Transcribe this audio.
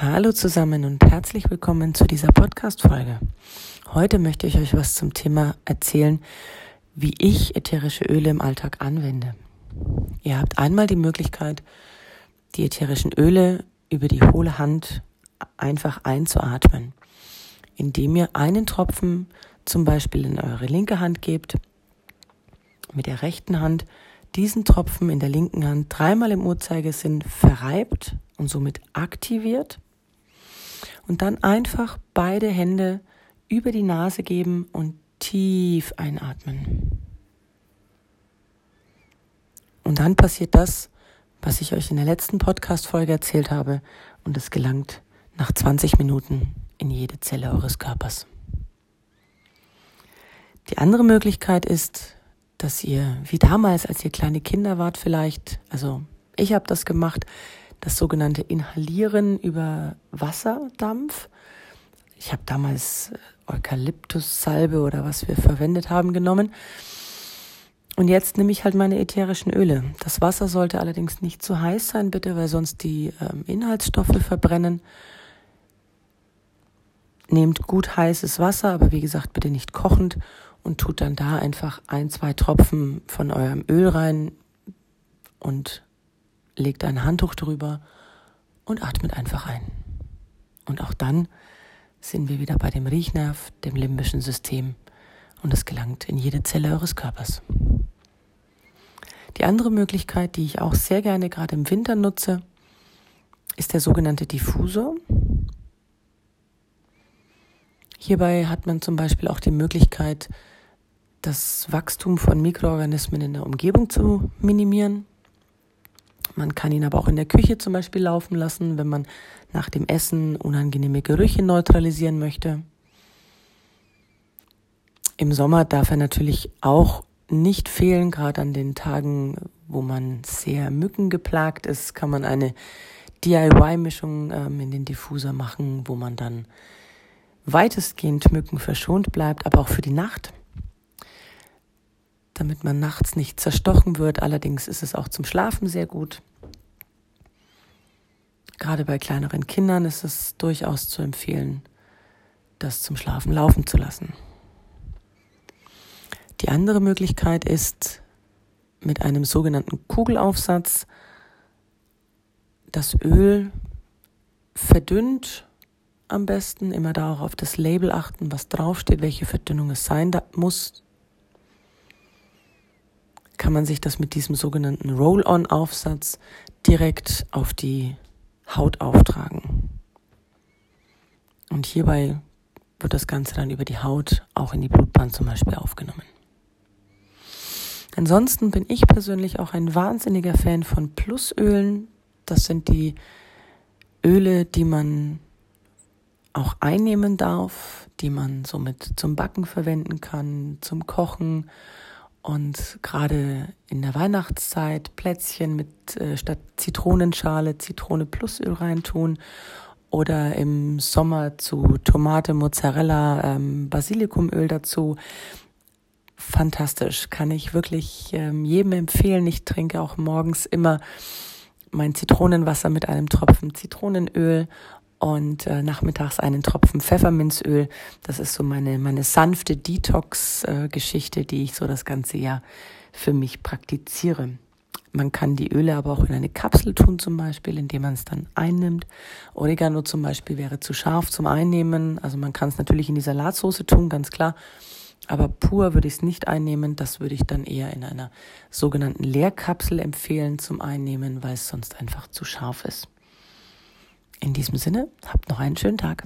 Hallo zusammen und herzlich willkommen zu dieser Podcast-Folge. Heute möchte ich euch was zum Thema erzählen, wie ich ätherische Öle im Alltag anwende. Ihr habt einmal die Möglichkeit, die ätherischen Öle über die hohle Hand einfach einzuatmen, indem ihr einen Tropfen zum Beispiel in eure linke Hand gebt, mit der rechten Hand diesen Tropfen in der linken Hand dreimal im Uhrzeigersinn verreibt und somit aktiviert und dann einfach beide Hände über die Nase geben und tief einatmen. Und dann passiert das, was ich euch in der letzten Podcast-Folge erzählt habe, und es gelangt nach 20 Minuten in jede Zelle eures Körpers. Die andere Möglichkeit ist, dass ihr, wie damals, als ihr kleine Kinder wart vielleicht, also ich habe das gemacht, das sogenannte Inhalieren über Wasserdampf. Ich habe damals äh, Eukalyptussalbe oder was wir verwendet haben genommen. Und jetzt nehme ich halt meine ätherischen Öle. Das Wasser sollte allerdings nicht zu heiß sein, bitte, weil sonst die ähm, Inhaltsstoffe verbrennen. Nehmt gut heißes Wasser, aber wie gesagt, bitte nicht kochend und tut dann da einfach ein, zwei Tropfen von eurem Öl rein und legt ein Handtuch drüber und atmet einfach ein. Und auch dann sind wir wieder bei dem Riechnerv, dem limbischen System und es gelangt in jede Zelle eures Körpers. Die andere Möglichkeit, die ich auch sehr gerne gerade im Winter nutze, ist der sogenannte Diffusor. Hierbei hat man zum Beispiel auch die Möglichkeit, das Wachstum von Mikroorganismen in der Umgebung zu minimieren. Man kann ihn aber auch in der Küche zum Beispiel laufen lassen, wenn man nach dem Essen unangenehme Gerüche neutralisieren möchte. Im Sommer darf er natürlich auch nicht fehlen, gerade an den Tagen, wo man sehr mückengeplagt ist, kann man eine DIY-Mischung ähm, in den Diffuser machen, wo man dann weitestgehend Mücken verschont bleibt, aber auch für die Nacht damit man nachts nicht zerstochen wird. Allerdings ist es auch zum Schlafen sehr gut. Gerade bei kleineren Kindern ist es durchaus zu empfehlen, das zum Schlafen laufen zu lassen. Die andere Möglichkeit ist, mit einem sogenannten Kugelaufsatz das Öl verdünnt am besten, immer da auch auf das Label achten, was draufsteht, welche Verdünnung es sein muss, kann man sich das mit diesem sogenannten Roll-on-Aufsatz direkt auf die Haut auftragen. Und hierbei wird das Ganze dann über die Haut auch in die Blutbahn zum Beispiel aufgenommen. Ansonsten bin ich persönlich auch ein wahnsinniger Fan von Plusölen. Das sind die Öle, die man auch einnehmen darf, die man somit zum Backen verwenden kann, zum Kochen und gerade in der Weihnachtszeit Plätzchen mit äh, statt Zitronenschale Zitrone Plusöl reintun oder im Sommer zu Tomate, Mozzarella, ähm, Basilikumöl dazu. Fantastisch, kann ich wirklich ähm, jedem empfehlen. Ich trinke auch morgens immer mein Zitronenwasser mit einem Tropfen Zitronenöl und äh, nachmittags einen Tropfen Pfefferminzöl. Das ist so meine, meine sanfte Detox-Geschichte, die ich so das ganze Jahr für mich praktiziere. Man kann die Öle aber auch in eine Kapsel tun zum Beispiel, indem man es dann einnimmt. Oregano zum Beispiel wäre zu scharf zum Einnehmen. Also man kann es natürlich in die Salatsauce tun, ganz klar. Aber pur würde ich es nicht einnehmen. Das würde ich dann eher in einer sogenannten Leerkapsel empfehlen zum Einnehmen, weil es sonst einfach zu scharf ist. In diesem Sinne, habt noch einen schönen Tag.